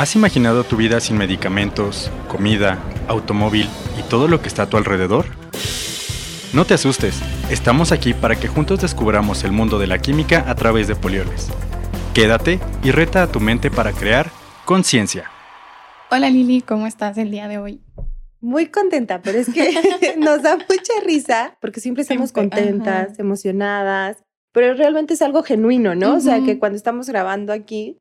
¿Has imaginado tu vida sin medicamentos, comida, automóvil y todo lo que está a tu alrededor? No te asustes, estamos aquí para que juntos descubramos el mundo de la química a través de polioles. Quédate y reta a tu mente para crear conciencia. Hola Lili, ¿cómo estás el día de hoy? Muy contenta, pero es que nos da mucha risa porque siempre estamos contentas, emocionadas, pero realmente es algo genuino, ¿no? O sea, que cuando estamos grabando aquí...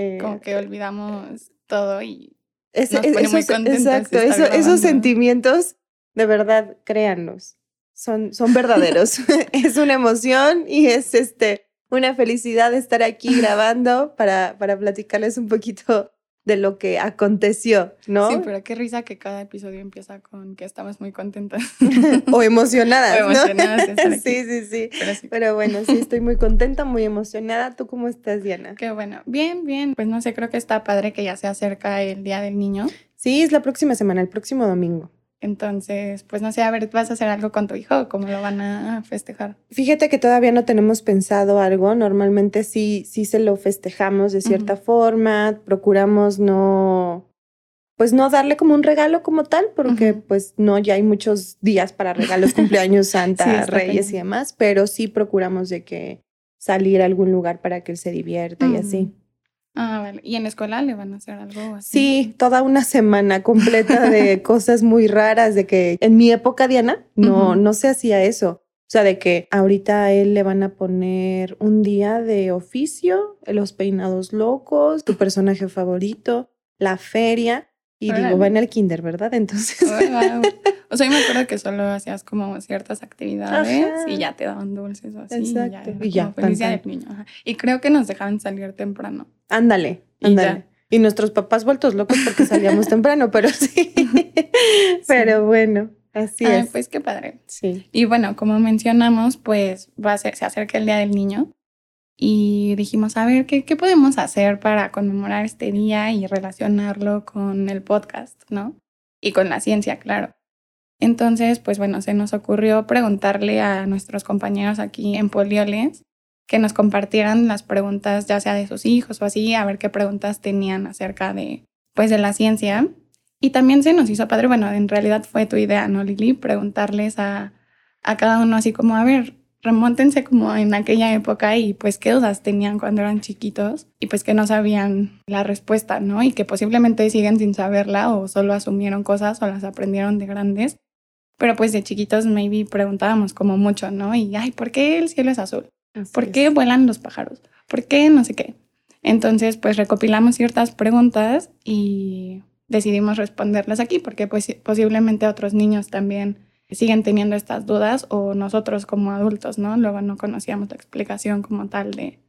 Eh, Como que olvidamos todo y nos pone muy contentos. Exacto, esos sentimientos, de verdad, créanlos, son, son verdaderos. es una emoción y es este, una felicidad estar aquí grabando para, para platicarles un poquito de lo que aconteció, ¿no? Sí, pero qué risa que cada episodio empieza con que estamos muy contentas. o emocionadas. o emocionadas. sí, sí, sí. Pero, bueno, sí, estoy muy contenta, muy emocionada. ¿Tú cómo estás, Diana? Qué bueno. Bien, bien. Pues no sé, creo que está padre que ya se acerca el Día del Niño. Sí, es la próxima semana, el próximo domingo. Entonces, pues no sé, a ver, ¿vas a hacer algo con tu hijo? ¿Cómo lo van a festejar? Fíjate que todavía no tenemos pensado algo. Normalmente sí, sí se lo festejamos de cierta forma. Procuramos no, pues no darle como un regalo como tal, porque pues no, ya hay muchos días para regalos, cumpleaños, Santa, Reyes y demás, pero sí procuramos de que salir a algún lugar para que él se divierta y así. Ah, vale. ¿Y en la escuela le van a hacer algo así? Sí, toda una semana completa de cosas muy raras, de que en mi época, Diana, no, no se hacía eso. O sea, de que ahorita a él le van a poner un día de oficio, los peinados locos, tu personaje favorito, la feria. Y digo, va en el kinder, ¿verdad? Entonces. O sea, yo me acuerdo que solo hacías como ciertas actividades y ya te daban dulces o así. Exacto. Y ya. Y ya niño. Y creo que nos dejaban salir temprano. Ándale, ándale. Y, nuestros papás vueltos locos porque salíamos temprano, pero sí. pero bueno. Así es. Pues qué padre. Sí. Y bueno, como mencionamos, pues va a ser, se acerca el Día del Niño y dijimos, a ver, ¿qué, ¿qué podemos hacer para conmemorar este día y relacionarlo con el podcast, ¿no? Y con la ciencia, claro. Entonces, pues bueno, se nos ocurrió preguntarle a nuestros compañeros aquí en Polioles que nos compartieran las preguntas, ya sea de sus hijos o así, a ver qué preguntas tenían acerca de, pues, de la ciencia. Y también se nos hizo padre, bueno, en realidad fue tu idea, ¿no, Lili? Preguntarles a, a cada uno así como, a ver, remóntense como en aquella época y pues qué dudas tenían cuando eran chiquitos y pues que no sabían la respuesta, ¿no? Y que posiblemente siguen sin saberla o solo asumieron cosas o las aprendieron de grandes pero pues de chiquitos maybe preguntábamos como mucho, ¿no? Y, ay, ¿por qué el cielo es azul? ¿Por qué vuelan los pájaros? ¿Por qué no sé qué? Entonces, pues recopilamos ciertas preguntas y decidimos responderlas aquí porque pues posiblemente otros niños también siguen teniendo estas dudas o nosotros como adultos, ¿no? Luego no conocíamos la explicación como tal de,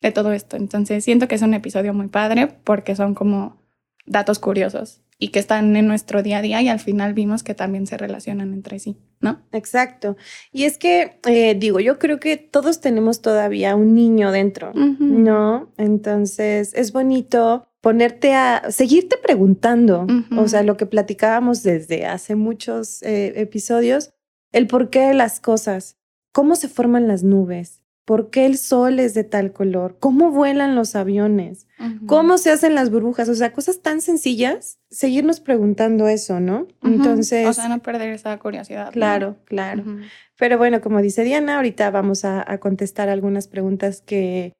de todo esto. Entonces, siento que es un episodio muy padre porque son como datos curiosos y que están en nuestro día a día y al final vimos que también se relacionan entre sí, ¿no? Exacto. Y es que, eh, digo, yo creo que todos tenemos todavía un niño dentro, ¿no? Entonces es bonito ponerte a seguirte preguntando, o sea, lo que platicábamos desde hace muchos eh, episodios, el porqué de las cosas, cómo se forman las nubes, ¿Por qué el sol es de tal color? ¿Cómo vuelan los aviones? ¿Cómo se hacen las burbujas? O sea, cosas tan sencillas, seguirnos preguntando eso, ¿no? Entonces... O sea, no perder esa curiosidad. Claro, claro. Pero bueno, como dice Diana, ahorita vamos a, contestar algunas preguntas que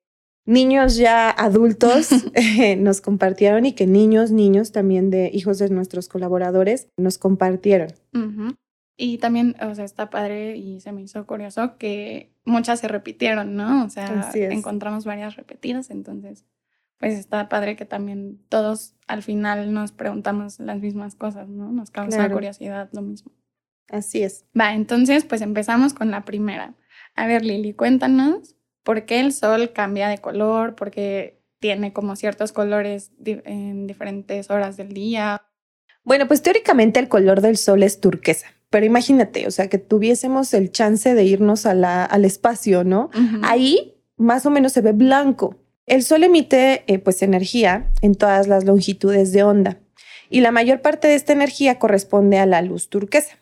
niños ya adultos eh, nos compartieron y que niños, niños también de hijos de nuestros colaboradores nos compartieron. Y también, o sea, está padre y se me hizo curioso que muchas se repitieron, ¿no? O sea, encontramos varias repetidas, entonces, pues está padre que también todos al final nos preguntamos las mismas cosas, ¿no? Nos causa curiosidad lo mismo. Así es. Va, entonces, pues empezamos con la primera. A ver, Lili, cuéntanos por qué el sol cambia de color, por qué tiene como ciertos colores en diferentes horas del día. Bueno, pues teóricamente el color del sol es turquesa pero imagínate, o sea, que tuviésemos el chance de irnos a la, al espacio, ¿no? Ahí más o menos se ve blanco. El Sol emite eh, pues energía en todas las longitudes de onda y la mayor parte de esta energía corresponde a la luz turquesa.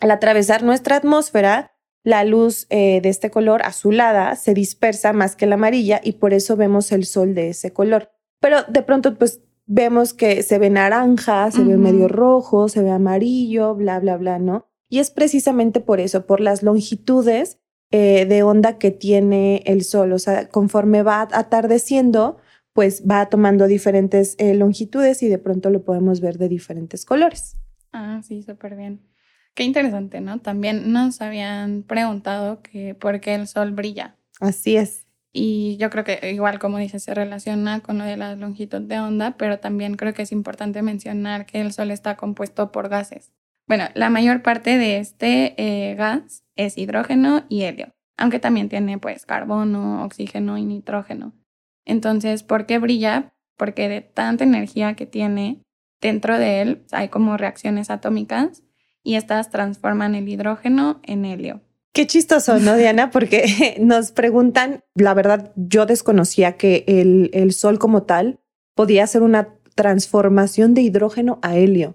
Al atravesar nuestra atmósfera, la luz eh, de este color azulada se dispersa más que la amarilla y por eso vemos el Sol de ese color. Pero de pronto, pues vemos que se ve naranja, se ve medio rojo, se ve amarillo, bla, bla, bla, ¿no? Y es precisamente por eso, por las longitudes eh, de onda que tiene el sol. O sea, conforme va atardeciendo, pues va tomando diferentes eh, longitudes y de pronto lo podemos ver de diferentes colores. Ah, sí, súper bien. Qué interesante, ¿no? También nos habían preguntado que por qué el sol brilla. Así es. Y yo creo que igual como dices, se relaciona con lo de la longitud de onda, pero también creo que es importante mencionar que el sol está compuesto por gases. Bueno, la mayor parte de este eh, gas es hidrógeno y helio, aunque también tiene pues carbono, oxígeno y nitrógeno. Entonces, ¿por qué brilla? Porque de tanta energía que tiene, dentro de él hay como reacciones atómicas y estas transforman el hidrógeno en helio. Qué chistoso, ¿no, Diana? Porque nos preguntan, la verdad, yo desconocía que el, el Sol como tal podía hacer una transformación de hidrógeno a helio.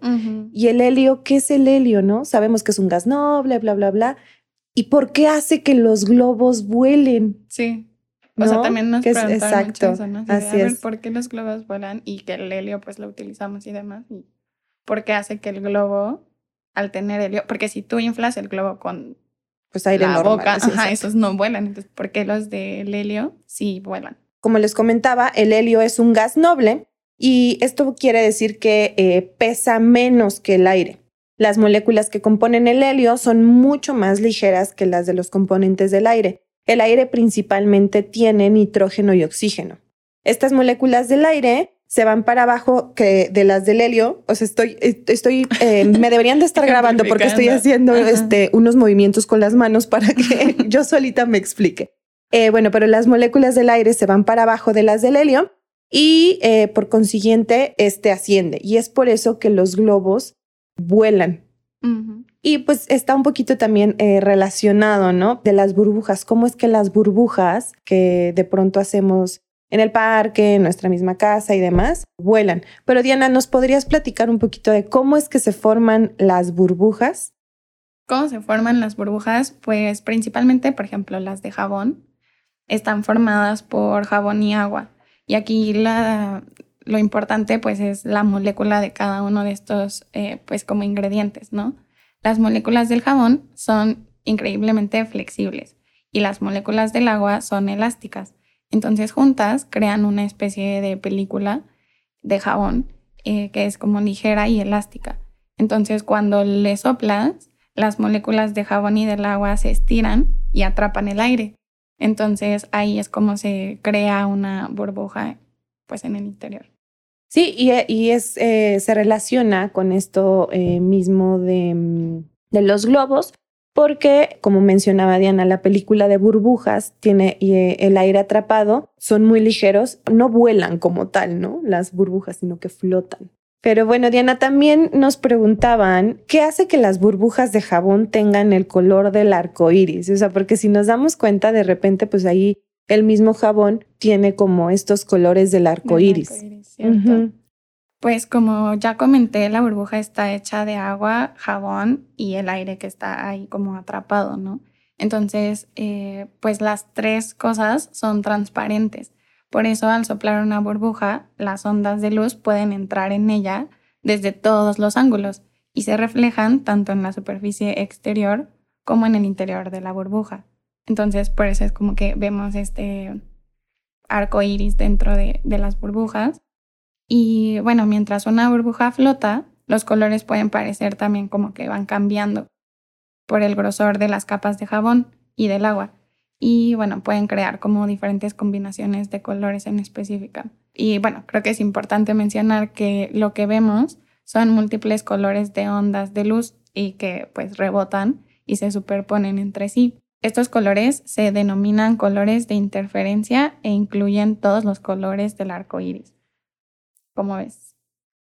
Y el helio, ¿qué es el helio, no? Sabemos que es un gas noble, bla, bla, bla. ¿Y por qué hace que los globos vuelen? Sí. O sea, también nos preguntan exacto. Así, es. ¿Por qué los globos vuelan y que el helio pues lo utilizamos y demás? ¿Y por qué hace que el globo al tener helio, porque si tú inflas el globo con pues aire la boca, esos no vuelan. Entonces, ¿por qué los del helio sí vuelan? Como les comentaba, el helio es un gas noble y esto quiere decir que eh, pesa menos que el aire. Las moléculas que componen el helio son mucho más ligeras que las de los componentes del aire. El aire principalmente tiene nitrógeno y oxígeno. Estas moléculas del aire se van para abajo que de las del helio. O sea, estoy, estoy, eh, me deberían de estar grabando porque estoy haciendo este, unos movimientos con las manos para que yo solita me explique. Eh, bueno, pero las moléculas del aire se van para abajo de las del helio y eh, por consiguiente este asciende. Y es por eso que los globos vuelan. Y pues está un poquito también relacionado, ¿no? De las burbujas. ¿Cómo es que las burbujas que de pronto hacemos en el parque, en nuestra misma casa y demás, vuelan. Pero Diana, ¿nos podrías platicar un poquito de cómo es que se forman las burbujas? ¿Cómo se forman las burbujas? Pues principalmente, por ejemplo, las de jabón están formadas por jabón y agua. Y aquí la, lo importante pues es la molécula de cada uno de estos eh, pues como ingredientes, ¿no? Las moléculas del jabón son increíblemente flexibles y las moléculas del agua son elásticas. Entonces juntas crean una especie de película de jabón eh, que es como ligera y elástica. Entonces cuando le soplas, las moléculas de jabón y del agua se estiran y atrapan el aire. Entonces ahí es como se crea una burbuja pues en el interior. Sí, y, y es, eh, se relaciona con esto eh, mismo mm, de los globos, porque, como mencionaba Diana, la película de burbujas tiene eh, el aire atrapado, son muy ligeros, no vuelan como tal, ¿no? Las burbujas, sino que flotan. Pero bueno, Diana, también nos preguntaban qué hace que las burbujas de jabón tengan el color del arco iris. O sea, porque si nos damos cuenta, de repente, pues ahí el mismo jabón tiene como estos colores del arco iris. Pues como ya comenté, la burbuja está hecha de agua, jabón y el aire que está ahí como atrapado, ¿no? Entonces, eh, pues las tres cosas son transparentes. Por eso al soplar una burbuja, las ondas de luz pueden entrar en ella desde todos los ángulos y se reflejan tanto en la superficie exterior como en el interior de la burbuja. Entonces, por eso es como que vemos este arco iris dentro de, de las burbujas y bueno, mientras una burbuja flota, los colores pueden parecer también como que van cambiando por el grosor de las capas de jabón y del agua. Y bueno, pueden crear como diferentes combinaciones de colores en específica. Y bueno, creo que es importante mencionar que lo que vemos son múltiples colores de ondas de luz y que pues rebotan y se superponen entre sí. Estos colores se denominan colores de interferencia e incluyen todos los colores del arco iris. ¿Cómo ves?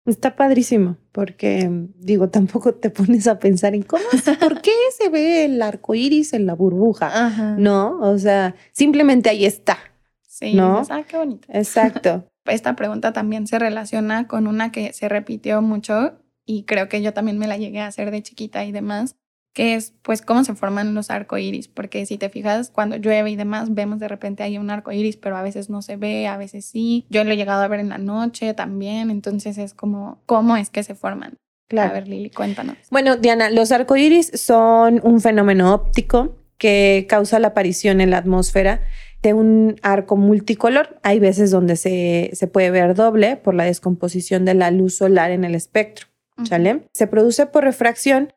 Está padrísimo, porque digo, tampoco te pones a pensar en cómo, por qué se ve el arco iris en la burbuja, ¿no? O sea, simplemente ahí está. Sí, ¿no? ah, qué bonito. Exacto. Esta pregunta también se relaciona con una que se repitió mucho y creo que yo también me la llegué a hacer de chiquita y demás, que es pues cómo se forman los arcoíris, porque si te fijas, cuando llueve y demás, vemos de repente hay un arcoíris, pero a veces no se ve, a veces sí. Yo lo he llegado a ver en la noche también, entonces es como cómo es que se forman. Claro. A ver, Lili, cuéntanos. Bueno, Diana, los arcoíris son un fenómeno óptico que causa la aparición en la atmósfera de un arco multicolor. Hay veces donde se, se puede ver doble por la descomposición de la luz solar en el espectro. ¿Sale? Se produce por refracción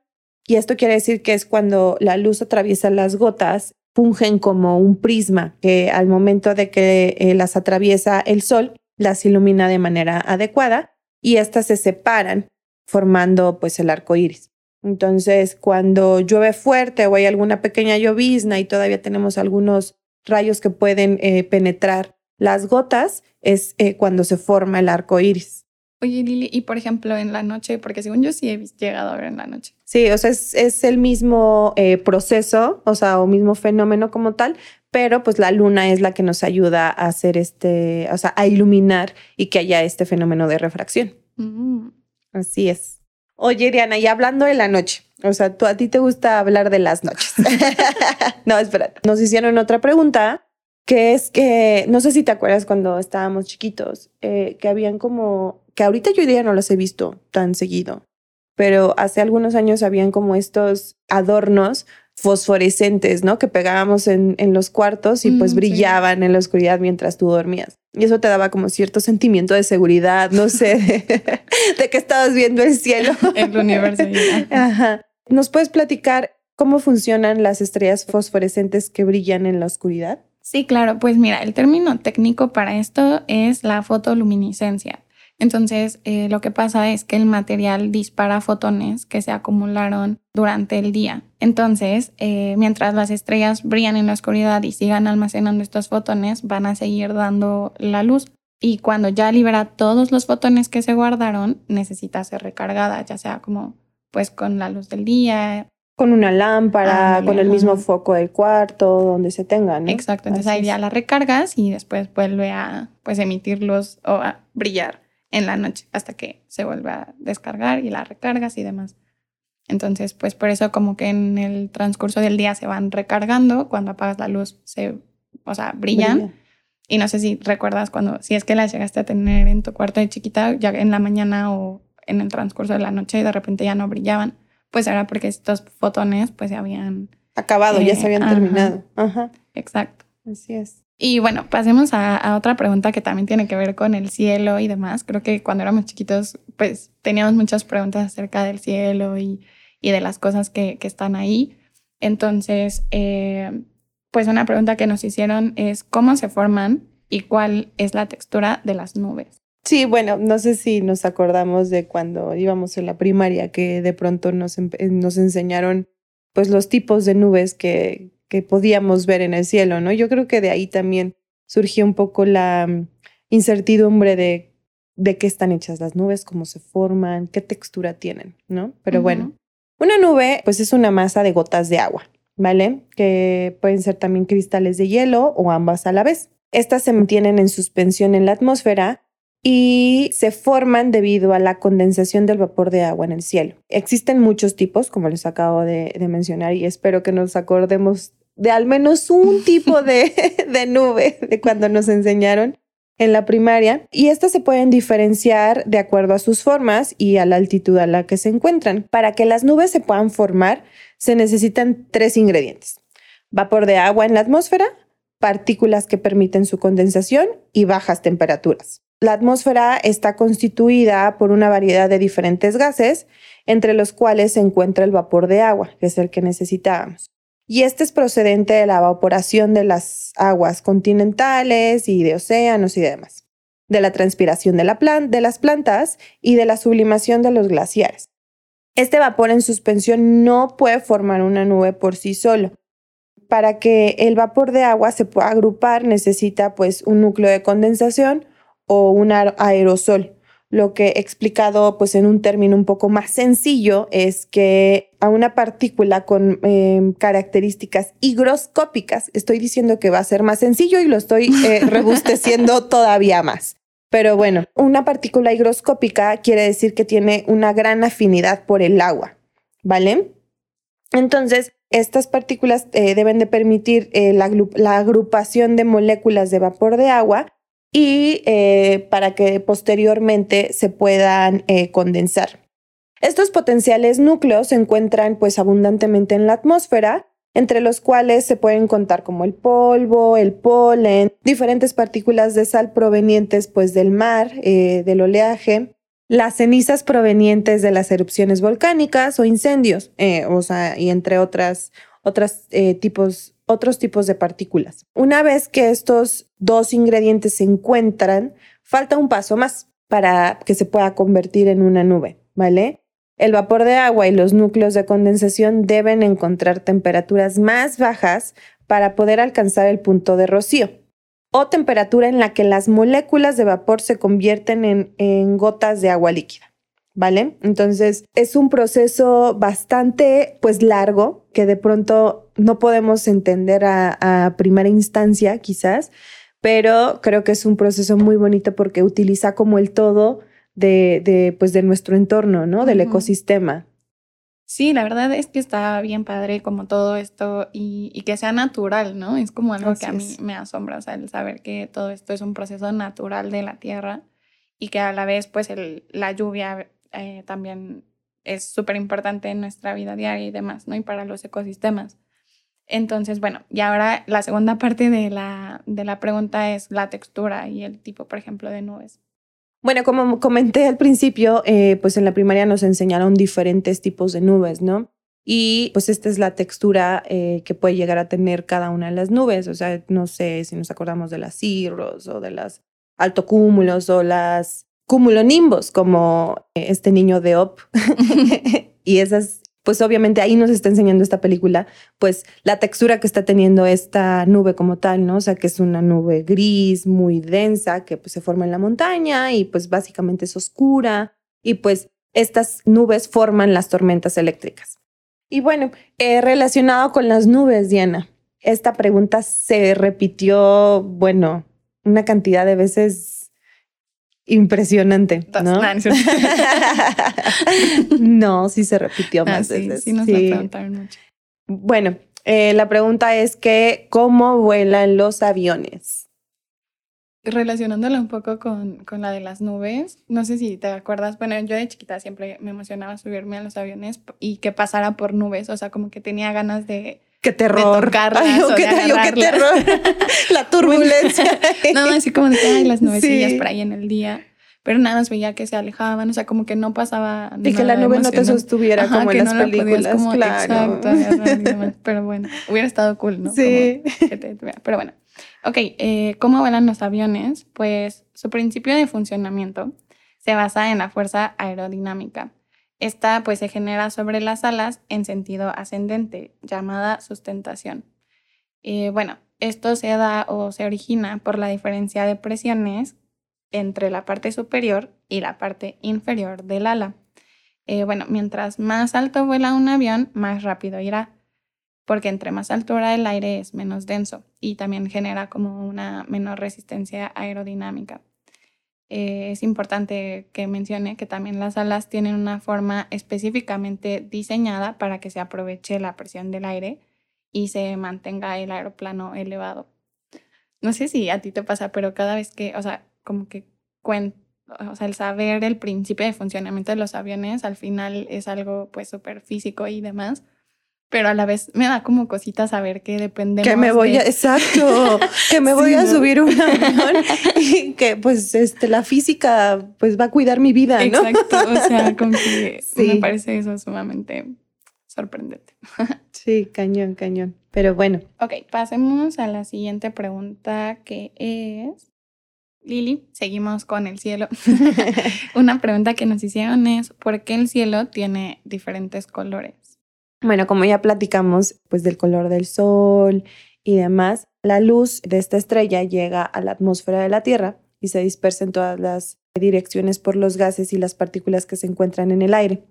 y esto quiere decir que es cuando la luz atraviesa las gotas, fungen como un prisma que al momento de que eh, las atraviesa el sol, las ilumina de manera adecuada y estas se separan formando pues el arco iris. Entonces, cuando llueve fuerte o hay alguna pequeña llovizna y todavía tenemos algunos rayos que pueden eh, penetrar las gotas, es eh, cuando se forma el arco iris. Oye, Lili, y por ejemplo en la noche, porque según yo sí he llegado a ver en la noche. Sí, o sea, es, el mismo eh, proceso, o sea, o mismo fenómeno como tal, pero pues la luna es la que nos ayuda a hacer este, o sea, a iluminar y que haya este fenómeno de refracción. Mm. Así es. Oye, Diana, y hablando de la noche, o sea, tú a ti te gusta hablar de las noches. no, espera. Nos hicieron otra pregunta que es que, no sé si te acuerdas cuando estábamos chiquitos, eh, que habían como que ahorita yo día no los he visto tan seguido, pero hace algunos años habían como estos adornos fosforescentes, ¿no? Que pegábamos en, en los cuartos y pues mm, brillaban en la oscuridad mientras tú dormías. Y eso te daba como cierto sentimiento de seguridad, no sé, de, que estabas viendo el cielo. En la universidad. Ajá. ¿Nos puedes platicar cómo funcionan las estrellas fosforescentes que brillan en la oscuridad? Sí, claro. Pues mira, el término técnico para esto es la fotoluminiscencia. Entonces, eh, lo que pasa es que el material dispara fotones que se acumularon durante el día. Entonces, eh, mientras las estrellas brillan en la oscuridad y sigan almacenando estos fotones, van a seguir dando la luz. Y cuando ya libera todos los fotones que se guardaron, necesita ser recargada, ya sea como pues con la luz del día. Con una lámpara, con el mismo foco del cuarto, donde se tenga, ¿no? Exacto, entonces ahí ya la recargas y después vuelve a pues emitir luz o a brillar en la noche hasta que se vuelve a descargar y la recargas y demás. Entonces, pues por eso como que en el transcurso del día se van recargando, cuando apagas la luz se, o sea, brillan. Y no sé si recuerdas cuando, si es que las llegaste a tener en tu cuarto de chiquita, ya en la mañana o en el transcurso de la noche y de repente ya no brillaban, pues era porque estos fotones pues se habían... Acabado, ya se habían eh, terminado. Ajá. Exacto. Así es. Y bueno, pasemos a, otra pregunta que también tiene que ver con el cielo y demás. Creo que cuando éramos chiquitos, pues teníamos muchas preguntas acerca del cielo y, de las cosas que, están ahí. Entonces, eh, pues una pregunta que nos hicieron es cómo se forman y cuál es la textura de las nubes. Sí, bueno, no sé si nos acordamos de cuando íbamos en la primaria que de pronto nos, nos enseñaron pues los tipos de nubes que, que podíamos ver en el cielo, ¿no? Yo creo que de ahí también surgió un poco la mm, incertidumbre de, de qué están hechas las nubes, cómo se forman, qué textura tienen, ¿no? Pero bueno, una nube pues es una masa de gotas de agua, ¿vale? Que pueden ser también cristales de hielo o ambas a la vez. Estas se mantienen en suspensión en la atmósfera y se forman debido a la condensación del vapor de agua en el cielo. Existen muchos tipos, como les acabo de, de mencionar, y espero que nos acordemos de al menos un tipo de, de nube de cuando nos enseñaron en la primaria y estas se pueden diferenciar de acuerdo a sus formas y a la altitud a la que se encuentran. Para que las nubes se puedan formar se necesitan tres ingredientes. Vapor de agua en la atmósfera, partículas que permiten su condensación y bajas temperaturas. La atmósfera está constituida por una variedad de diferentes gases, entre los cuales se encuentra el vapor de agua, que es el que necesitábamos y este es procedente de la evaporación de las aguas continentales y de océanos y demás, de la transpiración de, la de las plantas y de la sublimación de los glaciares. Este vapor en suspensión no puede formar una nube por sí solo. Para que el vapor de agua se pueda agrupar necesita pues un núcleo de condensación o un aerosol, lo que he explicado pues en un término un poco más sencillo es que a una partícula con em, características higroscópicas, estoy diciendo que va a ser más sencillo y lo estoy eh, rebusteciendo todavía más. Pero bueno, una partícula higroscópica quiere decir que tiene una gran afinidad por el agua, ¿vale? Entonces, estas partículas eh, deben de permitir eh, la, agrupación de moléculas de vapor de agua y eh, para que posteriormente se puedan condensar. Estos potenciales núcleos se encuentran pues abundantemente en la atmósfera, entre los cuales se pueden contar como el polvo, el polen, diferentes partículas de sal provenientes pues del mar, del oleaje, las cenizas provenientes de las erupciones volcánicas o incendios, eh, o sea, y entre otras, eh, tipos, otros tipos de partículas. Una vez que estos dos ingredientes se encuentran, falta un paso más para que se pueda convertir en una nube, ¿vale? El vapor de agua y los núcleos de condensación deben encontrar temperaturas más bajas para poder alcanzar el punto de rocío o temperatura en la que las moléculas de vapor se convierten en, gotas de agua líquida. ¿Vale? Entonces es un proceso bastante pues largo que de pronto no podemos entender a, primera instancia quizás, pero creo que es un proceso muy bonito porque utiliza como el todo de, pues de nuestro entorno, ¿no? Del ecosistema. Sí, la verdad es que está bien padre como todo esto y, que sea natural, ¿no? Es como algo que a mí me asombra, o sea, el saber que todo esto es un proceso natural de la tierra y que a la vez, pues, el, la lluvia eh, también es súper importante en nuestra vida diaria y demás, ¿no? Y para los ecosistemas. Entonces, bueno, y ahora la segunda parte de la, de la pregunta es la textura y el tipo, por ejemplo, de nubes. Bueno, como comenté al principio, eh, pues en la primaria nos enseñaron diferentes tipos de nubes, ¿no? Y pues esta es la textura eh, que puede llegar a tener cada una de las nubes. O sea, no sé si nos acordamos de las cirros o de las altocúmulos o las cumulonimbos, como eh, este niño de Op. y esas pues obviamente ahí nos está enseñando esta película, pues la textura que está teniendo esta nube como tal, ¿no? O sea, que es una nube gris, muy densa, que pues se forma en la montaña y pues básicamente es oscura y pues estas nubes forman las tormentas eléctricas. Y bueno, eh, relacionado con las nubes, Diana, esta pregunta se repitió, bueno, una cantidad de veces impresionante, ¿no? no, sí se repitió ah, más veces. Sí, nos preguntaron mucho. Bueno, eh, la pregunta es que, ¿cómo vuelan los aviones? Relacionándola un poco con, con, la de las nubes, no sé si te acuerdas, bueno, yo de chiquita siempre me emocionaba subirme a los aviones y que pasara por nubes, o sea, como que tenía ganas de... ¡Qué terror! De Ay, o qué, qué terror! la turbulencia. no, así como de, ay, las nubecillas por ahí en el día pero nada más veía que se alejaban, o sea, como que no pasaba Y que la nube no te sostuviera como en las películas, como, claro. Exacto, pero bueno, hubiera estado cool, ¿no? Sí. pero bueno, ok, eh, ¿cómo vuelan los aviones? Pues su principio de funcionamiento se basa en la fuerza aerodinámica. Esta pues se genera sobre las alas en sentido ascendente, llamada sustentación. Eh, bueno, esto se da o se origina por la diferencia de presiones entre la parte superior y la parte inferior del ala. Eh, bueno, mientras más alto vuela un avión, más rápido irá, porque entre más altura el aire es menos denso y también genera como una menor resistencia aerodinámica. Eh, es importante que mencione que también las alas tienen una forma específicamente diseñada para que se aproveche la presión del aire y se mantenga el aeroplano elevado. No sé si a ti te pasa, pero cada vez que, o sea, como que cuenta, o sea, el saber el principio de funcionamiento de los aviones al final es algo pues súper físico y demás, pero a la vez me da como cositas saber que depende que me voy a exacto que me voy a subir un avión y que pues este la física pues va a cuidar mi vida no exacto o sea como que me parece eso sumamente sorprendente. Sí cañón cañón. Pero bueno. Ok, pasemos a la siguiente pregunta que es Lili, seguimos con el cielo. Una pregunta que nos hicieron es, ¿por qué el cielo tiene diferentes colores? Bueno, como ya platicamos, pues del color del sol y demás, la luz de esta estrella llega a la atmósfera de la Tierra y se dispersa en todas las direcciones por los gases y las partículas que se encuentran en el aire.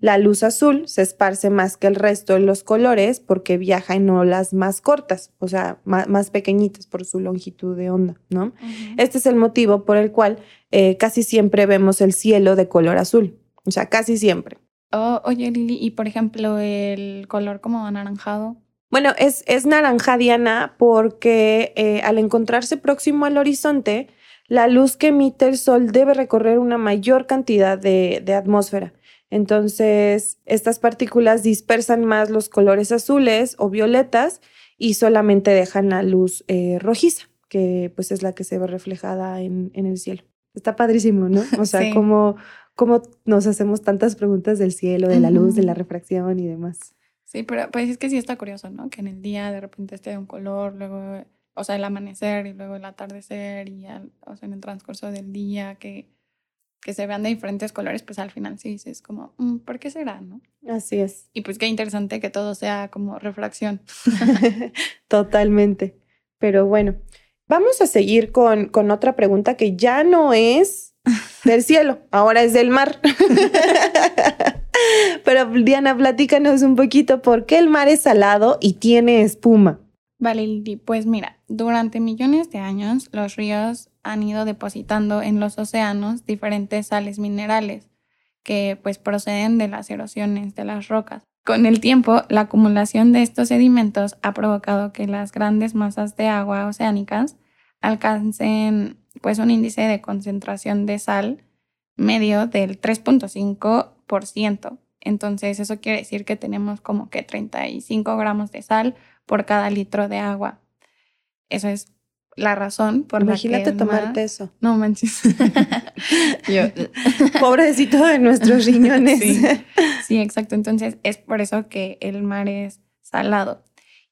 La luz azul se esparce más que el resto de los colores porque viaja en olas más cortas, o sea, más, pequeñitas por su longitud de onda, ¿no? Este es el motivo por el cual eh, casi siempre vemos el cielo de color azul, o sea, casi siempre. Oh, oye, Lili, y por ejemplo, el color como anaranjado. Bueno, es, es naranja, Diana, porque eh, al encontrarse próximo al horizonte, la luz que emite el sol debe recorrer una mayor cantidad de, atmósfera. Entonces, estas partículas dispersan más los colores azules o violetas y solamente dejan la luz eh, rojiza, que pues es la que se ve reflejada en, el cielo. Está padrísimo, ¿no? O sea, como cómo nos hacemos tantas preguntas del cielo, de la luz, de la refracción y demás. Sí, pero pues es que sí está curioso, ¿no? Que en el día de repente esté de un color, luego, o sea, el amanecer y luego el atardecer y o sea, en el transcurso del día que, que se vean de diferentes colores, pues al final sí dices como, mm, ¿por qué será, no? Así es. Y pues qué interesante que todo sea como refracción. Totalmente. Pero bueno, vamos a seguir con, con otra pregunta que ya no es del cielo, ahora es del mar. Pero Diana, platícanos un poquito por qué el mar es salado y tiene espuma. Vale, pues mira, durante millones de años los ríos han ido depositando en los océanos diferentes sales minerales que pues proceden de las erosiones de las rocas. Con el tiempo, la acumulación de estos sedimentos ha provocado que las grandes masas de agua oceánicas alcancen pues un índice de concentración de sal medio del 3.5%. Entonces eso quiere decir que tenemos como que 35 gramos de sal por cada litro de agua. Eso es la razón por Imagínate la que tomarte eso. No manches. Pobrecito de nuestros riñones. Sí. sí, exacto. Entonces es por eso que el mar es salado.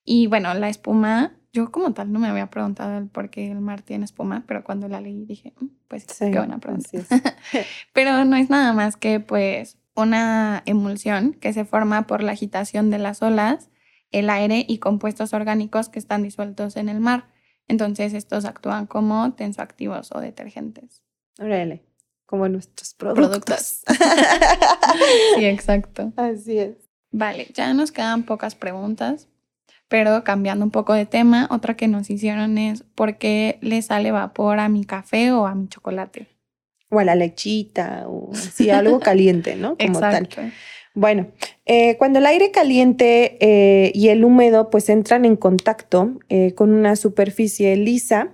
Y bueno, la espuma yo como tal no me había preguntado el por qué el mar tiene espuma, pero cuando la leí dije, mm, pues qué buena pregunta. pero no es nada más que pues una emulsión que se forma por la agitación de las olas, el aire y compuestos orgánicos que están disueltos en el mar. Entonces estos actúan como tensoactivos o detergentes. Órale, como nuestros productos. productos. sí, exacto. Así es. Vale, ya nos quedan pocas preguntas, pero cambiando un poco de tema, otra que nos hicieron es ¿por qué le sale vapor a mi café o a mi chocolate? O a la lechita, o sí, algo caliente, ¿no? Como Exacto. tal. Bueno, eh, cuando el aire caliente eh, y el húmedo pues entran en contacto eh, con una superficie lisa,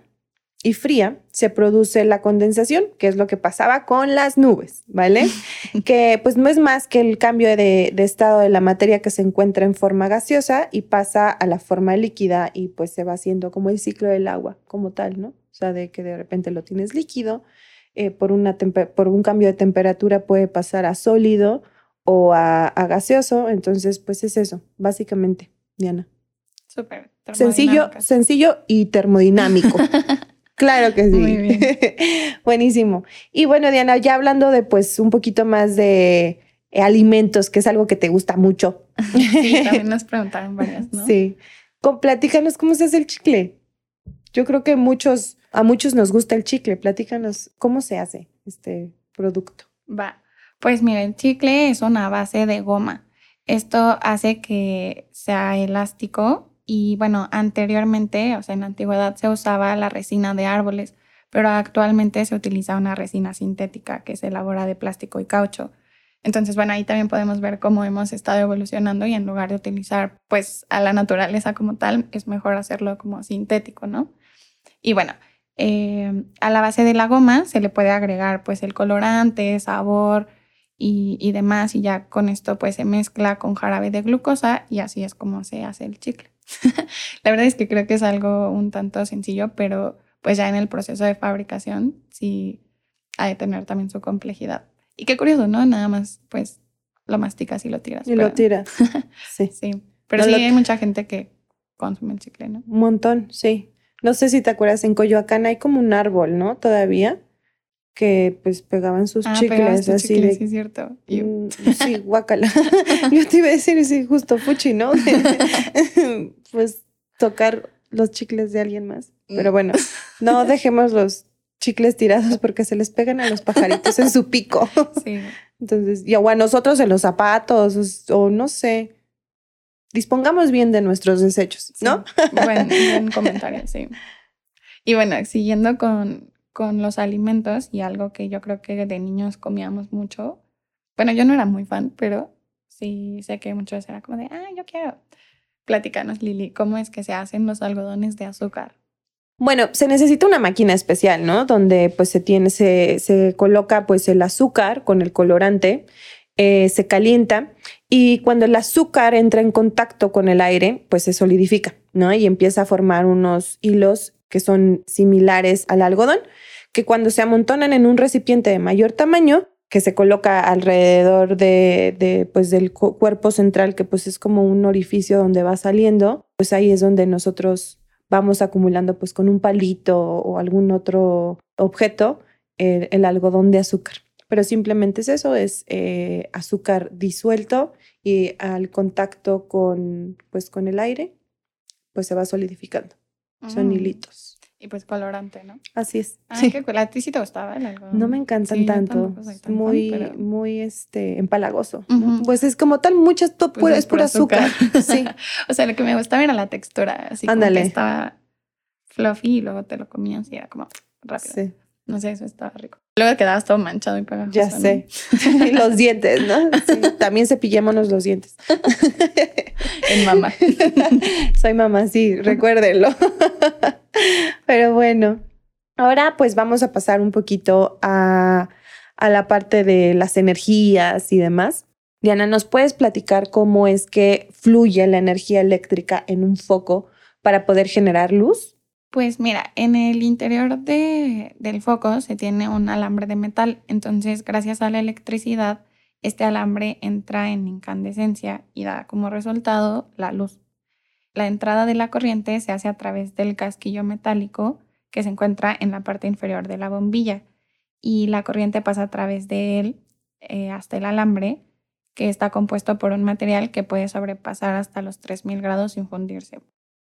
y fría, se produce la condensación, que es lo que pasaba con las nubes, ¿vale? que pues no es más que el cambio de, estado de la materia que se encuentra en forma gaseosa y pasa a la forma líquida y pues se va haciendo como el ciclo del agua como tal, ¿no? O sea, de que de repente lo tienes líquido, eh, por, una por un cambio de temperatura puede pasar a sólido o a, a gaseoso, entonces pues es eso, básicamente, Diana. Súper. Sencillo, sencillo y termodinámico. Claro que sí. Muy bien. Buenísimo. Y bueno, Diana, ya hablando de pues un poquito más de eh, alimentos, que es algo que te gusta mucho. Sí, también nos preguntaron varias, ¿no? Sí. Con, platícanos cómo se hace el chicle. Yo creo que muchos, a muchos nos gusta el chicle. Platícanos cómo se hace este producto. Va. Pues mira, el chicle es una base de goma. Esto hace que sea elástico y bueno, anteriormente, o sea, en la antigüedad se usaba la resina de árboles, pero actualmente se utiliza una resina sintética que se elabora de plástico y caucho. Entonces, bueno, ahí también podemos ver cómo hemos estado evolucionando y en lugar de utilizar pues a la naturaleza como tal, es mejor hacerlo como sintético, ¿no? Y bueno, eh, a la base de la goma se le puede agregar pues el colorante, sabor y, y demás y ya con esto pues se mezcla con jarabe de glucosa y así es como se hace el chicle. la verdad es que creo que es algo un tanto sencillo, pero pues ya en el proceso de fabricación sí ha de tener también su complejidad. Y qué curioso, ¿no? Nada más pues lo masticas y lo tiras. Y lo tiras. sí. Sí. Pero sí hay mucha gente que consume el chicle, ¿no? Un montón, sí. No sé si te acuerdas, en Coyoacán hay como un árbol, ¿no? Todavía que pues pegaban sus ah, chicles así de sí, cierto. Mm, sí, guácala. Yo te iba a decir, sí, justo fuchi, ¿no? pues tocar los chicles de alguien más. Pero mm. bueno, no dejemos los chicles tirados porque se les pegan a los pajaritos en su pico. Sí. Entonces, y o a nosotros en los zapatos, o, no sé. Dispongamos bien de nuestros desechos, ¿no? Buen, buen comentario, sí. Y bueno, siguiendo con, con los alimentos y algo que yo creo que de niños comíamos mucho, bueno, yo no era muy fan, pero sí sé que muchas veces era como de, ah, yo quiero. Platícanos, Lili, ¿cómo es que se hacen los algodones de azúcar? Bueno, se necesita una máquina especial, ¿no? Donde pues se tiene, se, se coloca pues el azúcar con el colorante, eh, se calienta y cuando el azúcar entra en contacto con el aire, pues se solidifica, ¿no? Y empieza a formar unos hilos que son similares al algodón, que cuando se amontonan en un recipiente de mayor tamaño, que se coloca alrededor de, de, pues del cuerpo central, que pues es como un orificio donde va saliendo, pues ahí es donde nosotros vamos acumulando pues con un palito o algún otro objeto el, algodón de azúcar. Pero simplemente es eso, es eh, azúcar disuelto y al contacto con, pues, con el aire, pues se va solidificando. Son mm. hilitos. Y pues colorante, ¿no? Así es. Ah, sí. qué ¿A ti sí te gustaba el algodón? No me encantan tanto. muy, muy este, empalagoso. Pues es como tal, muchas, pues es pura azúcar. sí. o sea, lo que me gustaba era la textura. Así Ándale. Como que estaba fluffy y luego te lo comías y era como rápido. Sí. No sé, eso estaba rico. Luego quedabas todo manchado y pegajoso. Ya sé. los dientes, ¿no? Sí. También cepillémonos los dientes. en mamá. Soy mamá, sí, recuérdenlo. Pero bueno, ahora pues vamos a pasar un poquito a, la parte de las energías y demás. Diana, ¿nos puedes platicar cómo es que fluye la energía eléctrica en un foco para poder generar luz? Pues mira, en el interior de, del foco se tiene un alambre de metal, entonces gracias a la electricidad, este alambre entra en incandescencia y da como resultado la luz. La entrada de la corriente se hace a través del casquillo metálico que se encuentra en la parte inferior de la bombilla y la corriente pasa a través de él eh, hasta el alambre que está compuesto por un material que puede sobrepasar hasta los 3000 grados sin fundirse.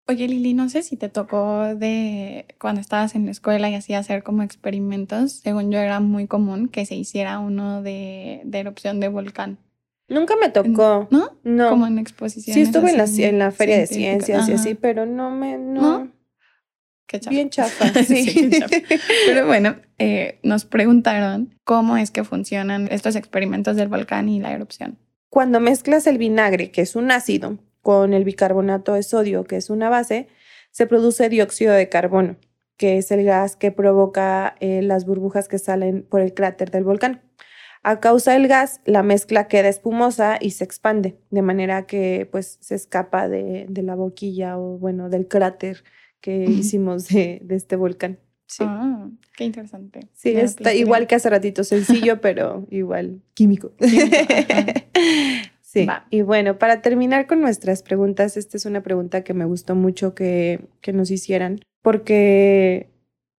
Oye, Lili, no sé si te tocó de cuando estabas en la escuela y así hacer como experimentos. Según yo era muy común que se hiciera uno de, erupción de volcán. Nunca me tocó. ¿No? No. Como en exposiciones. Sí, estuve en la, en la feria de ciencias y así, pero no me. No. Qué chafa. Bien chafa. Sí. Pero bueno, eh, nos preguntaron cómo es que funcionan estos experimentos del volcán y la erupción. Cuando mezclas el vinagre, que es un ácido, con el bicarbonato de sodio, que es una base, se produce dióxido de carbono, que es el gas que provoca eh, las burbujas que salen por el cráter del volcán. A causa del gas, la mezcla queda espumosa y se expande, de manera que pues se escapa de, la boquilla o bueno, del cráter que hicimos de, este volcán. Sí. Ah, qué interesante. Sí, está igual que hace ratito, sencillo, pero igual químico. Sí, y bueno, para terminar con nuestras preguntas, esta es una pregunta que me gustó mucho que, que nos hicieran, porque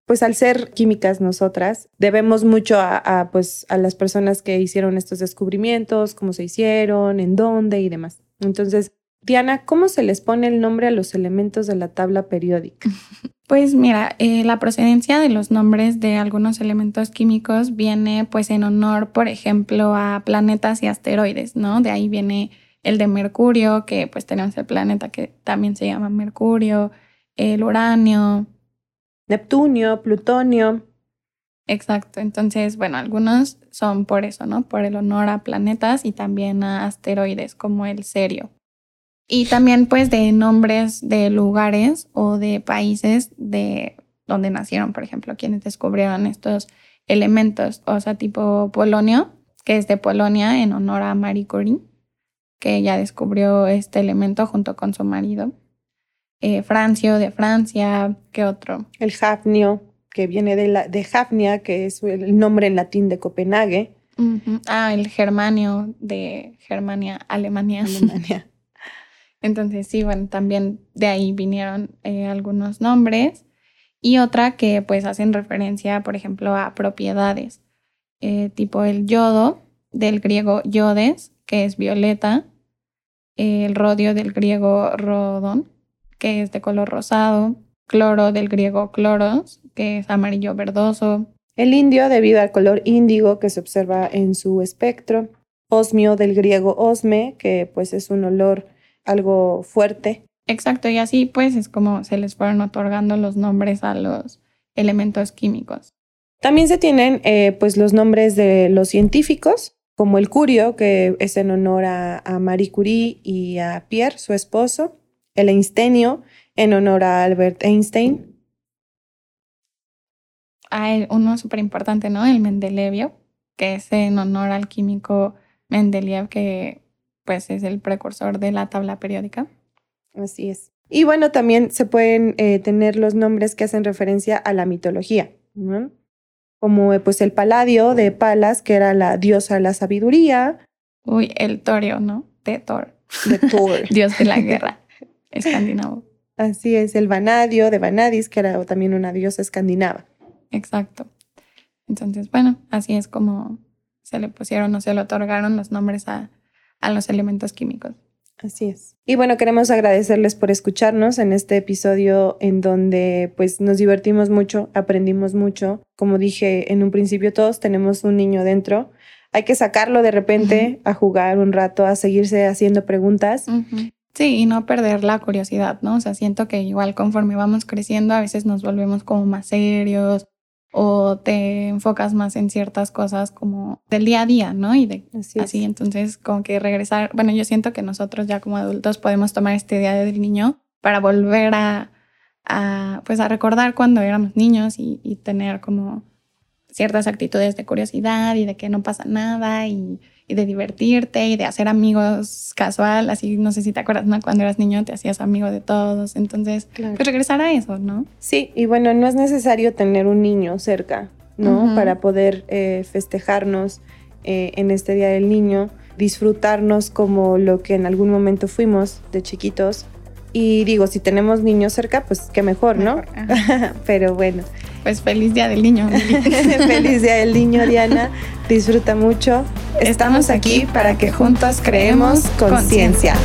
pues al ser químicas nosotras, debemos mucho a, pues, a las personas que hicieron estos descubrimientos, cómo se hicieron, en dónde y demás. Entonces, Diana, ¿cómo se les pone el nombre a los elementos de la tabla periódica? Pues mira, eh, la procedencia de los nombres de algunos elementos químicos viene pues en honor, por ejemplo, a planetas y asteroides, ¿no? De ahí viene el de Mercurio, que pues tenemos el planeta que también se llama Mercurio, el uranio. Neptunio, Plutonio. Exacto, entonces, bueno, algunos son por eso, ¿no? Por el honor a planetas y también a asteroides, como el Serio. Y también pues de nombres de lugares o de países de donde nacieron, por ejemplo, quienes descubrieron estos elementos, o sea, tipo Polonio, que es de Polonia en honor a Marie Curie, que ella descubrió este elemento junto con su marido. Eh, Francio de Francia, ¿qué otro? El Hafnio, que viene de, la, de Hafnia, que es el nombre en latín de Copenhague. Ah, el Germanio de Germania, Alemania. Alemania. Entonces, sí, bueno, también de ahí vinieron eh, algunos nombres. Y otra que pues hacen referencia, por ejemplo, a propiedades, eh, tipo el yodo, del griego yodes, que es violeta, el rodio del griego rodón, que es de color rosado, cloro del griego cloros, que es amarillo verdoso. El indio debido al color índigo que se observa en su espectro. Osmio del griego osme, que pues es un olor algo fuerte. Exacto, y así pues es como se les fueron otorgando los nombres a los elementos químicos. También se tienen eh, pues los nombres de los científicos, como el Curio, que es en honor a, Marie Curie y a Pierre, su esposo, el Einsteinio, en honor a Albert Einstein. Hay uno súper importante, ¿no? El Mendelevio, que es en honor al químico Mendeleev, que pues es el precursor de la tabla periódica. Así es. Y bueno, también se pueden eh, tener los nombres que hacen referencia a la mitología, ¿no? como eh, pues el Paladio de Palas, que era la diosa de la sabiduría. Uy, el Torio, ¿no? De Thor. De Thor. Dios de la guerra, escandinavo. Así es, el Vanadio de Vanadis, que era también una diosa escandinava. Exacto. Entonces, bueno, así es como se le pusieron o se le otorgaron los nombres a, a los elementos químicos. Así es. Y bueno, queremos agradecerles por escucharnos en este episodio en donde pues nos divertimos mucho, aprendimos mucho. Como dije en un principio, todos tenemos un niño dentro. Hay que sacarlo de repente a jugar un rato, a seguirse haciendo preguntas. Sí, y no perder la curiosidad, ¿no? O sea, siento que igual conforme vamos creciendo, a veces nos volvemos como más serios o te enfocas más en ciertas cosas como del día a día, ¿no? Y de, así, entonces como que regresar, bueno, yo siento que nosotros ya como adultos podemos tomar este día del niño para volver a, a pues a recordar cuando éramos niños y, y tener como ciertas actitudes de curiosidad y de que no pasa nada y y de divertirte y de hacer amigos casual, así no sé si te acuerdas, ¿no? Cuando eras niño te hacías amigo de todos, entonces pues regresar a eso, ¿no? Sí, y bueno, no es necesario tener un niño cerca, ¿no? Para poder eh, festejarnos eh, en este Día del Niño, disfrutarnos como lo que en algún momento fuimos de chiquitos. Y digo, si tenemos niños cerca, pues qué mejor, ¿no? Pero bueno. Pues feliz día del niño. feliz día del niño, Diana. Disfruta mucho. Estamos aquí para que juntos creemos conciencia.